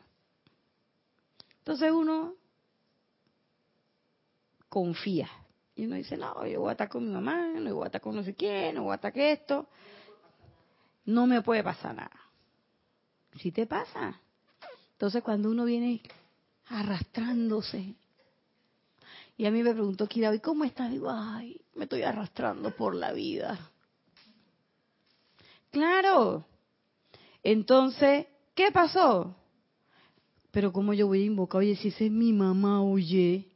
Entonces uno confía. Y uno dice, no, yo voy a estar con mi mamá, no voy a estar con no sé quién, no voy a estar que esto. No me puede pasar nada. Si te pasa. Entonces cuando uno viene arrastrándose, y a mí me preguntó Kira, ¿y cómo estás? Digo, ay, me estoy arrastrando por la vida. Claro. Entonces, ¿qué pasó? Pero ¿cómo yo voy a invocar? Oye, si esa es mi mamá, oye.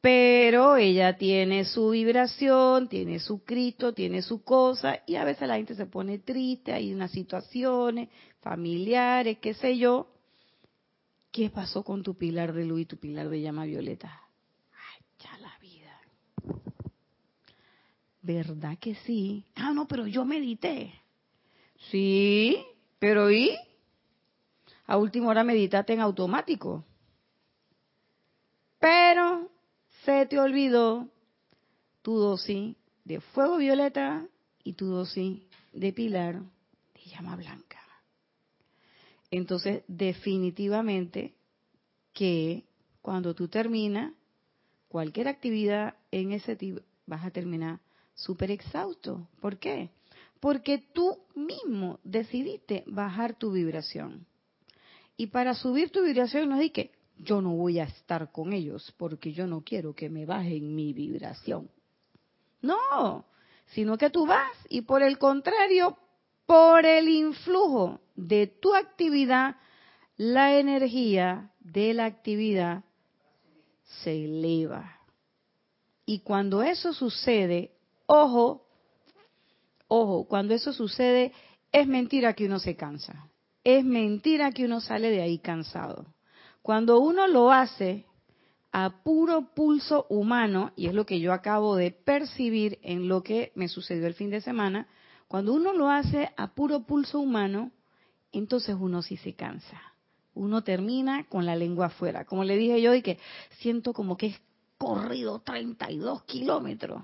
Pero ella tiene su vibración, tiene su Cristo, tiene su cosa, y a veces la gente se pone triste, hay unas situaciones familiares, qué sé yo. ¿Qué pasó con tu pilar de luz y tu pilar de llama violeta? Ay, ya la vida. ¿Verdad que sí? Ah, no, pero yo medité. Sí, pero ¿y? A última hora meditaste en automático. Pero se te olvidó tu dosis de fuego violeta y tu dosis de pilar de llama blanca. Entonces, definitivamente que cuando tú terminas cualquier actividad en ese tipo, vas a terminar súper exhausto. ¿Por qué? Porque tú mismo decidiste bajar tu vibración. Y para subir tu vibración no es que yo no voy a estar con ellos porque yo no quiero que me bajen mi vibración. No, sino que tú vas y por el contrario, por el influjo de tu actividad, la energía de la actividad se eleva. Y cuando eso sucede, ojo, ojo, cuando eso sucede, es mentira que uno se cansa. Es mentira que uno sale de ahí cansado. Cuando uno lo hace a puro pulso humano, y es lo que yo acabo de percibir en lo que me sucedió el fin de semana, cuando uno lo hace a puro pulso humano, entonces uno sí se cansa. Uno termina con la lengua afuera. Como le dije yo, y que siento como que es corrido 32 kilómetros.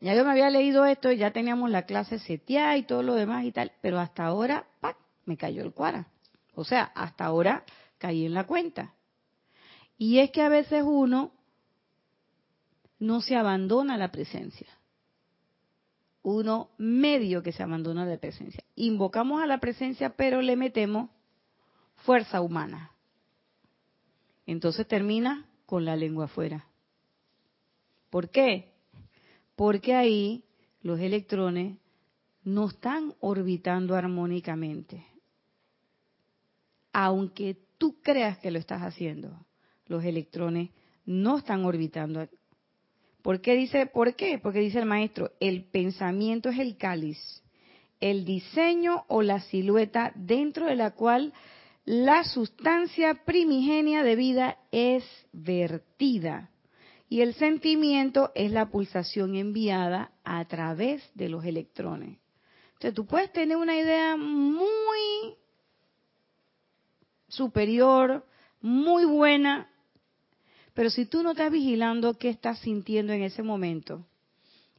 Ya yo me había leído esto, ya teníamos la clase seteada y todo lo demás y tal, pero hasta ahora, ¡pac! me cayó el cuara. O sea, hasta ahora caí en la cuenta. Y es que a veces uno no se abandona la presencia. Uno medio que se abandona la presencia. Invocamos a la presencia, pero le metemos fuerza humana. Entonces termina con la lengua afuera. ¿Por qué? Porque ahí los electrones no están orbitando armónicamente aunque tú creas que lo estás haciendo. Los electrones no están orbitando. ¿Por qué dice, por qué? Porque dice el maestro, el pensamiento es el cáliz, el diseño o la silueta dentro de la cual la sustancia primigenia de vida es vertida. Y el sentimiento es la pulsación enviada a través de los electrones. Entonces tú puedes tener una idea muy superior, muy buena, pero si tú no estás vigilando qué estás sintiendo en ese momento,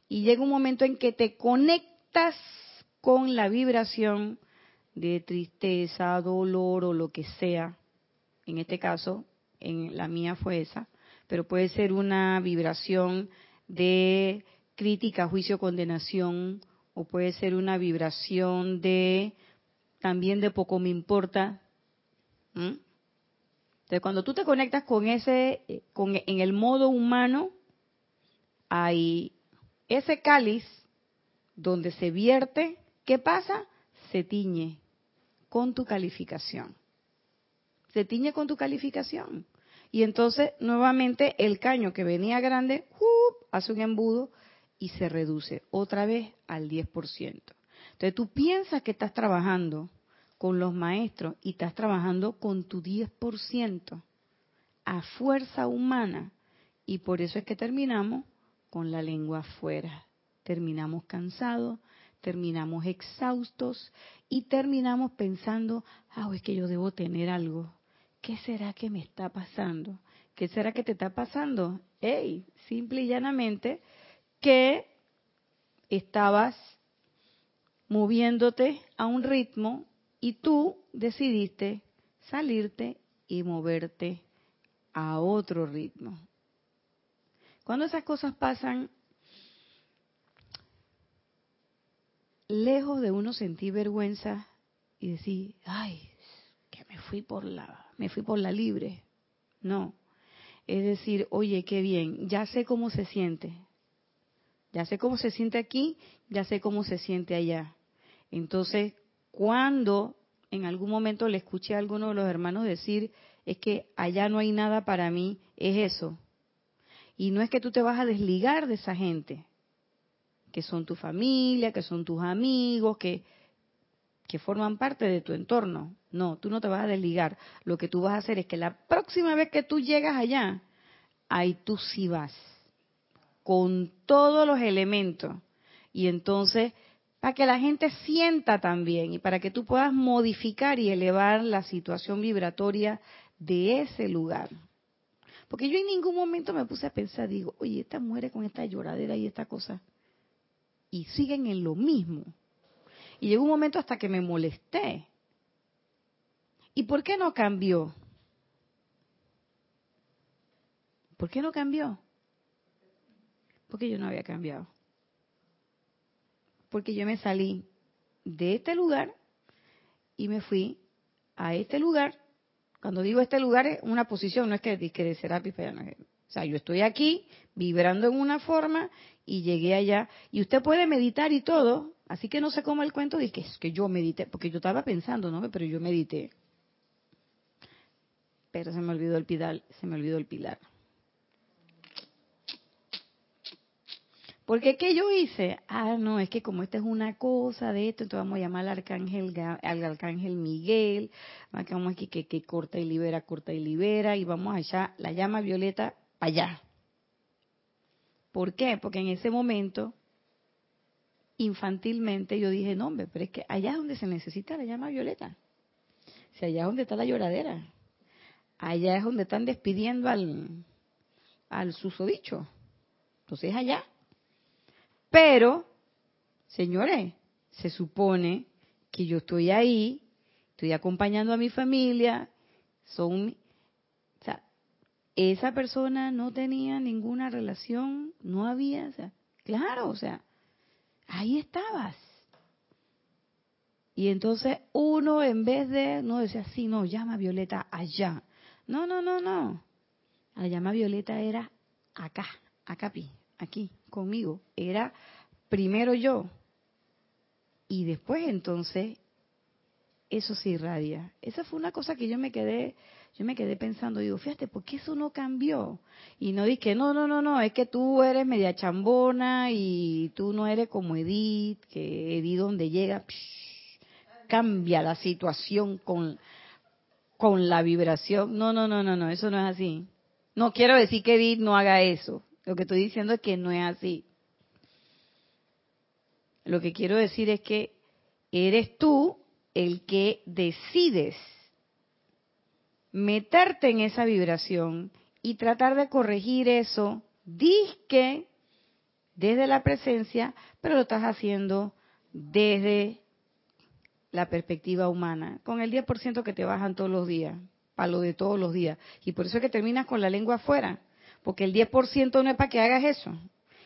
y llega un momento en que te conectas con la vibración de tristeza, dolor o lo que sea, en este caso, en la mía fue esa, pero puede ser una vibración de crítica, juicio, condenación, o puede ser una vibración de también de poco me importa. Entonces, cuando tú te conectas con ese, eh, con, en el modo humano, hay ese cáliz donde se vierte, ¿qué pasa? Se tiñe con tu calificación. Se tiñe con tu calificación. Y entonces, nuevamente, el caño que venía grande, hace un embudo y se reduce otra vez al 10%. Entonces tú piensas que estás trabajando con los maestros y estás trabajando con tu 10% a fuerza humana y por eso es que terminamos con la lengua afuera. Terminamos cansados, terminamos exhaustos y terminamos pensando, ah, es que yo debo tener algo. ¿Qué será que me está pasando? ¿Qué será que te está pasando? Hey, simple y llanamente que estabas moviéndote a un ritmo y tú decidiste salirte y moverte a otro ritmo. Cuando esas cosas pasan, lejos de uno sentir vergüenza y decir, ay, que me fui por la, me fui por la libre. No. Es decir, oye, qué bien, ya sé cómo se siente. Ya sé cómo se siente aquí, ya sé cómo se siente allá. Entonces, cuando en algún momento le escuché a alguno de los hermanos decir, es que allá no hay nada para mí, es eso. Y no es que tú te vas a desligar de esa gente, que son tu familia, que son tus amigos, que, que forman parte de tu entorno. No, tú no te vas a desligar. Lo que tú vas a hacer es que la próxima vez que tú llegas allá, ahí tú sí vas con todos los elementos. Y entonces, para que la gente sienta también y para que tú puedas modificar y elevar la situación vibratoria de ese lugar. Porque yo en ningún momento me puse a pensar, digo, oye, esta muere con esta lloradera y esta cosa. Y siguen en lo mismo. Y llegó un momento hasta que me molesté. ¿Y por qué no cambió? ¿Por qué no cambió? Porque yo no había cambiado. Porque yo me salí de este lugar y me fui a este lugar. Cuando digo este lugar es una posición, no es que, que de Serapis O sea, yo estoy aquí vibrando en una forma y llegué allá. Y usted puede meditar y todo, así que no se coma el cuento de que es que yo medité, porque yo estaba pensando, ¿no? Pero yo medité. Pero se me olvidó el pilar, se me olvidó el pilar. Porque ¿qué yo hice? Ah, no, es que como esta es una cosa de esto, entonces vamos a llamar al arcángel, al arcángel Miguel, vamos aquí que, que corta y libera, corta y libera, y vamos allá, la llama violeta para allá. ¿Por qué? Porque en ese momento, infantilmente, yo dije, no, hombre, pero es que allá es donde se necesita la llama violeta. Si allá es donde está la lloradera. Allá es donde están despidiendo al, al susodicho. Entonces allá. Pero, señores, se supone que yo estoy ahí, estoy acompañando a mi familia, son, o sea, esa persona no tenía ninguna relación, no había, o sea, claro, o sea, ahí estabas. Y entonces uno en vez de, no decía, sí, no, llama Violeta allá. No, no, no, no. La llama Violeta era acá, acá, aquí conmigo. Era primero yo y después entonces eso se irradia. Esa fue una cosa que yo me quedé, yo me quedé pensando, digo, fíjate, ¿por qué eso no cambió? Y no dije, no, no, no, no, es que tú eres media chambona y tú no eres como Edith, que Edith donde llega, cambia la situación con, con la vibración. No, no, no, no, no, eso no es así. No quiero decir que Edith no haga eso. Lo que estoy diciendo es que no es así. Lo que quiero decir es que eres tú el que decides meterte en esa vibración y tratar de corregir eso, disque desde la presencia, pero lo estás haciendo desde la perspectiva humana, con el 10% que te bajan todos los días, para lo de todos los días. Y por eso es que terminas con la lengua afuera, porque el 10% no es para que hagas eso,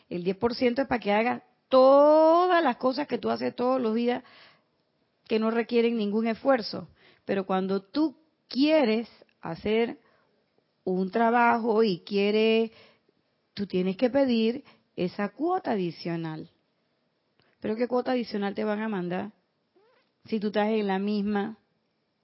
el 10% es para que hagas todas las cosas que tú haces todos los días que no requieren ningún esfuerzo. Pero cuando tú quieres hacer un trabajo y quieres, tú tienes que pedir esa cuota adicional. Pero ¿qué cuota adicional te van a mandar? Si tú estás en la misma,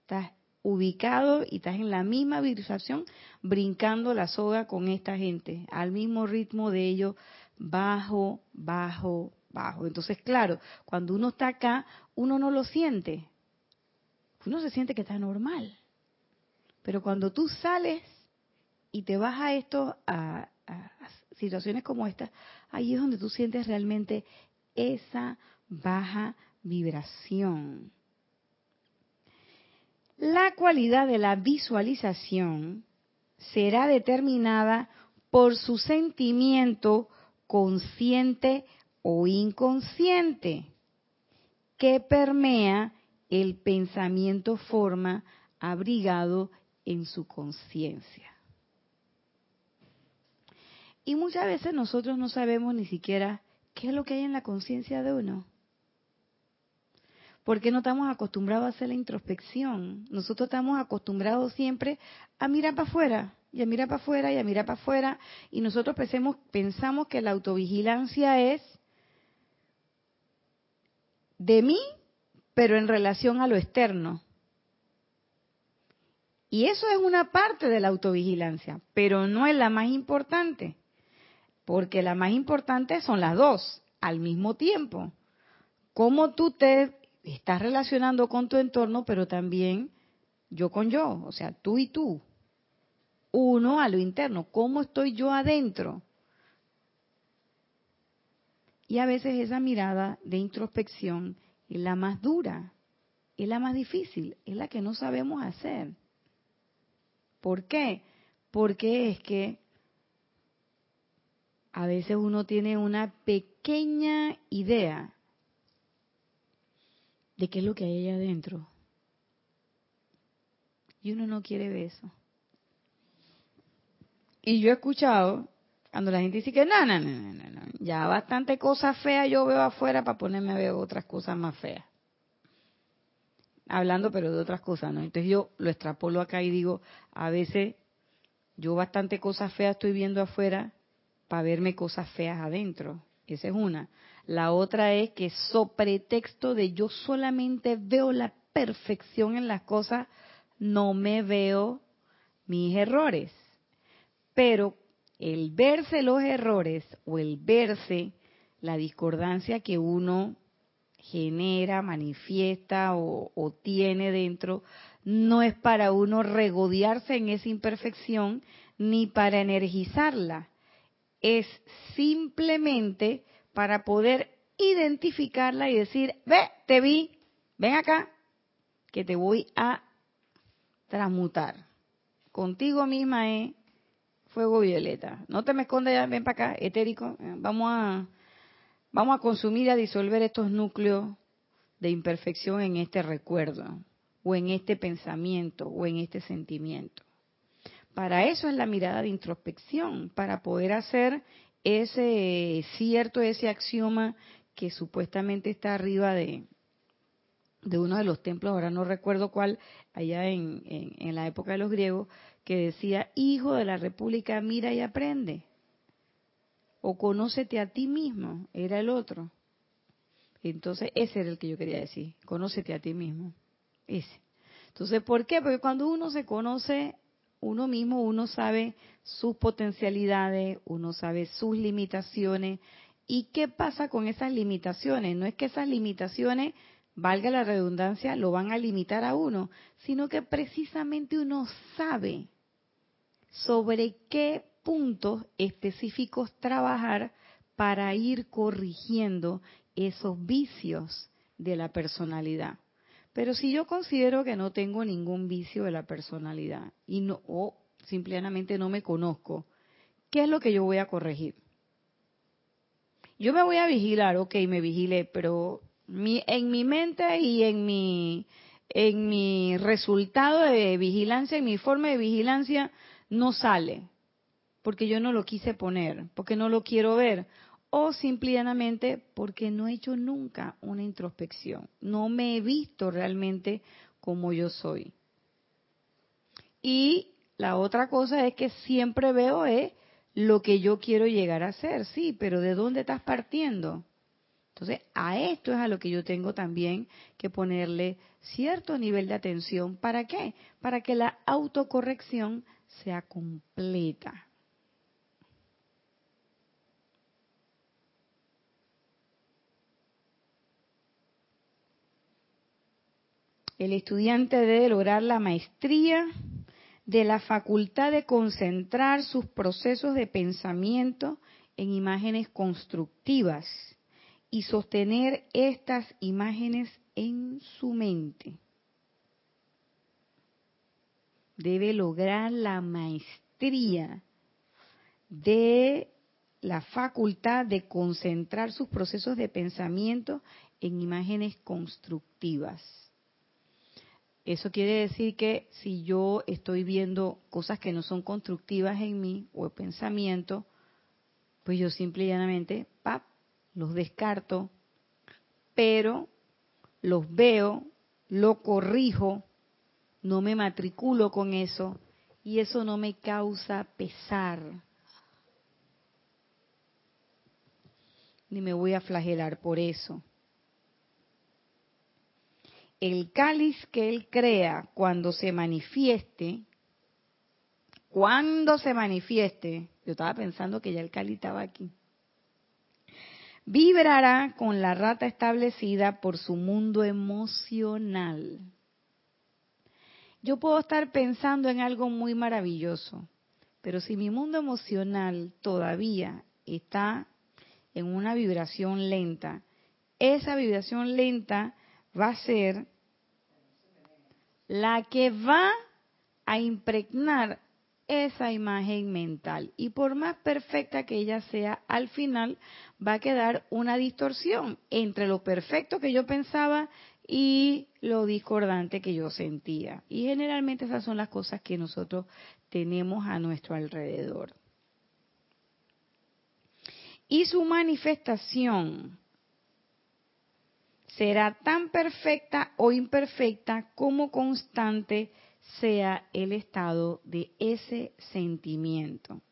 estás ubicado y estás en la misma vibración, brincando la soga con esta gente, al mismo ritmo de ellos, bajo, bajo, bajo. Entonces, claro, cuando uno está acá, uno no lo siente. Uno se siente que está normal. Pero cuando tú sales y te vas a esto, a, situaciones como esta, ahí es donde tú sientes realmente esa baja vibración. La cualidad de la visualización será determinada por su sentimiento consciente o inconsciente que permea el pensamiento forma abrigado en su conciencia. Y muchas veces nosotros no sabemos ni siquiera qué es lo que hay en la conciencia de uno. Porque no estamos acostumbrados a hacer la introspección. Nosotros estamos acostumbrados siempre a mirar para afuera, y a mirar para afuera, y a mirar para afuera. Y nosotros pensamos, pensamos que la autovigilancia es de mí, pero en relación a lo externo. Y eso es una parte de la autovigilancia, pero no es la más importante, porque la más importante son las dos al mismo tiempo. Cómo tú te estás relacionando con tu entorno, pero también yo con yo, o sea, tú y tú. Uno a lo interno, ¿cómo estoy yo adentro? Y a veces esa mirada de introspección es la más dura, es la más difícil, es la que no sabemos hacer. ¿Por qué? Porque es que a veces uno tiene una pequeña idea de qué es lo que hay allá adentro. Y uno no quiere ver eso. Y yo he escuchado cuando la gente dice que no, no, no, no, no, ya bastante cosas feas yo veo afuera para ponerme a ver otras cosas más feas. Hablando pero de otras cosas, ¿no? Entonces yo lo extrapolo acá y digo, a veces yo bastante cosas feas estoy viendo afuera para verme cosas feas adentro. Esa es una. La otra es que sobre texto de yo solamente veo la perfección en las cosas, no me veo mis errores. Pero el verse los errores o el verse la discordancia que uno genera, manifiesta o, tiene dentro, no es para uno regodearse en esa imperfección ni para energizarla, es simplemente para poder identificarla y decir, ve, te vi, ven acá, que te voy a transmutar. Contigo misma es fuego violeta. No te me escondas, ven para acá, etérico. Eh, vamos a, vamos a consumir, a disolver estos núcleos de imperfección en este recuerdo, o en este pensamiento, o en este sentimiento. Para eso es la mirada de introspección, para poder hacer ese cierto, ese axioma que supuestamente está arriba de, uno de los templos, ahora no recuerdo cuál, allá en, en la época de los griegos, que decía, hijo de la República, mira y aprende. O conócete a ti mismo, era el otro. Entonces, ese era el que yo quería decir, conócete a ti mismo. Ese. Entonces, ¿por qué? Porque cuando uno se conoce uno mismo, uno sabe sus potencialidades, uno sabe sus limitaciones. ¿Y qué pasa con esas limitaciones? No es que esas limitaciones, valga la redundancia, lo van a limitar a uno, sino que precisamente uno sabe sobre qué puntos específicos trabajar para ir corrigiendo esos vicios de la personalidad. Pero si yo considero que no tengo ningún vicio de la personalidad y no o simplemente no me conozco, ¿qué es lo que yo voy a corregir? Yo me voy a vigilar, ok, me vigilé, pero mi, en mi mente y en mi en mi resultado de vigilancia, en mi forma de vigilancia, no sale, porque yo no lo quise poner, porque no lo quiero ver, o simplemente porque no he hecho nunca una introspección, no me he visto realmente como yo soy. Y la otra cosa es que siempre veo es lo que yo quiero llegar a ser, sí, pero ¿de dónde estás partiendo? Entonces, a esto es a lo que yo tengo también que ponerle cierto nivel de atención. ¿Para qué? Para que la autocorrección sea completa. El estudiante debe lograr la maestría de la facultad de concentrar sus procesos de pensamiento en imágenes constructivas y sostener estas imágenes en su mente. debe lograr la maestría de la facultad de concentrar sus procesos de pensamiento en imágenes constructivas. Eso quiere decir que si yo estoy viendo cosas que no son constructivas en mí o en pensamiento, pues yo simple y llanamente, pap, los descarto, pero los veo, lo corrijo no me matriculo con eso y eso no me causa pesar. Ni me voy a flagelar por eso. El cáliz que él crea cuando se manifieste, cuando se manifieste, yo estaba pensando que ya el cáliz estaba aquí, vibrará con la rata establecida por su mundo emocional. Yo puedo estar pensando en algo muy maravilloso, pero si mi mundo emocional todavía está en una vibración lenta, esa vibración lenta va a ser la que va a impregnar esa imagen mental. Y por más perfecta que ella sea, al final va a quedar una distorsión entre lo perfecto que yo pensaba y lo discordante que yo sentía. Y generalmente esas son las cosas que nosotros tenemos a nuestro alrededor. Y su manifestación será tan perfecta o imperfecta como constante sea el estado de ese sentimiento.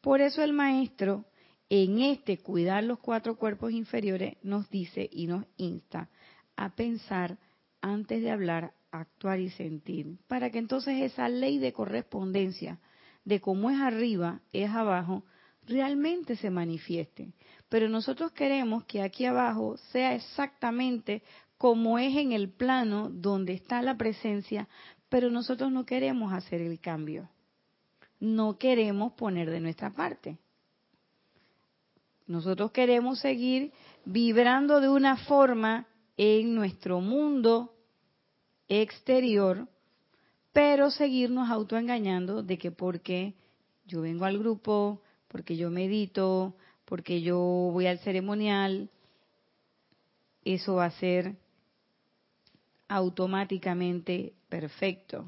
Por eso el maestro en este cuidar los cuatro cuerpos inferiores nos dice y nos insta a pensar antes de hablar, actuar y sentir, para que entonces esa ley de correspondencia de cómo es arriba, es abajo, realmente se manifieste. Pero nosotros queremos que aquí abajo sea exactamente como es en el plano donde está la presencia, pero nosotros no queremos hacer el cambio. No queremos poner de nuestra parte. Nosotros queremos seguir vibrando de una forma en nuestro mundo exterior, pero seguirnos autoengañando de que porque yo vengo al grupo, porque yo medito, porque yo voy al ceremonial, eso va a ser automáticamente perfecto.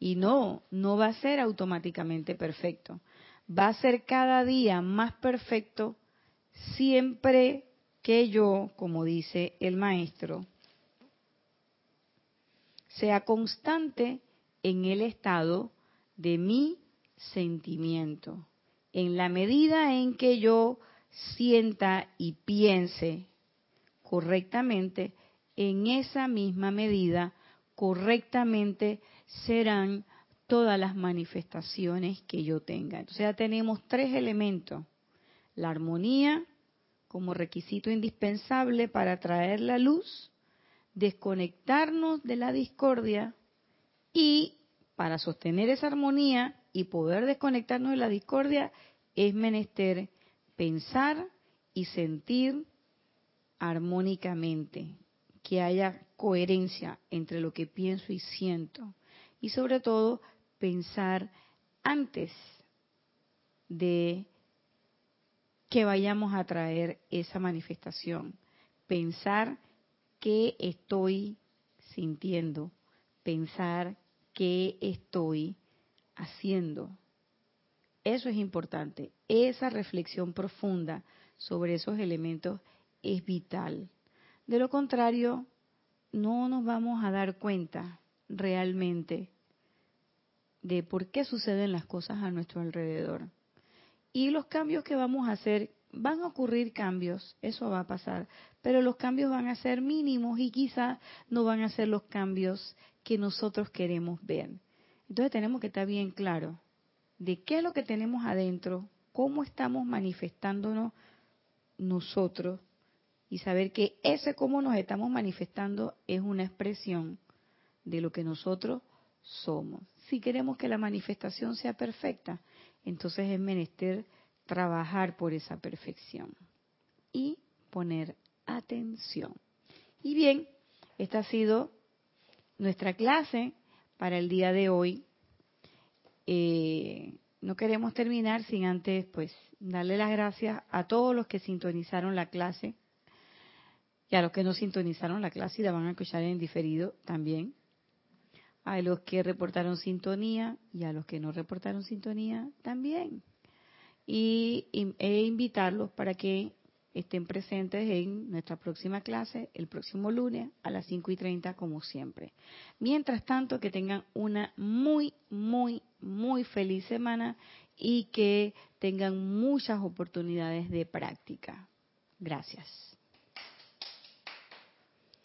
Y no, no va a ser automáticamente perfecto. Va a ser cada día más perfecto siempre que yo, como dice el maestro, sea constante en el estado de mi sentimiento. En la medida en que yo sienta y piense correctamente, en esa misma medida correctamente serán todas las manifestaciones que yo tenga. Entonces ya tenemos tres elementos. La armonía como requisito indispensable para traer la luz, desconectarnos de la discordia y para sostener esa armonía y poder desconectarnos de la discordia es menester pensar y sentir armónicamente, que haya coherencia entre lo que pienso y siento. Y sobre todo, pensar antes de que vayamos a traer esa manifestación. Pensar qué estoy sintiendo, pensar qué estoy haciendo. Eso es importante. Esa reflexión profunda sobre esos elementos es vital. De lo contrario, no nos vamos a dar cuenta realmente de por qué suceden las cosas a nuestro alrededor. Y los cambios que vamos a hacer, van a ocurrir cambios, eso va a pasar, pero los cambios van a ser mínimos y quizás no van a ser los cambios que nosotros queremos ver. Entonces tenemos que estar bien claro de qué es lo que tenemos adentro, cómo estamos manifestándonos nosotros y saber que ese cómo nos estamos manifestando es una expresión de lo que nosotros somos. Si queremos que la manifestación sea perfecta, entonces es menester trabajar por esa perfección y poner atención. Y bien, esta ha sido nuestra clase para el día de hoy. Eh, no queremos terminar sin antes, pues, darle las gracias a todos los que sintonizaron la clase y a los que no sintonizaron la clase y la van a escuchar en diferido también. A los que reportaron sintonía y a los que no reportaron sintonía también. Y, e invitarlos para que estén presentes en nuestra próxima clase el próximo lunes a las 5 y 30 como siempre. Mientras tanto, que tengan una muy, muy, muy feliz semana y que tengan muchas oportunidades de práctica. Gracias.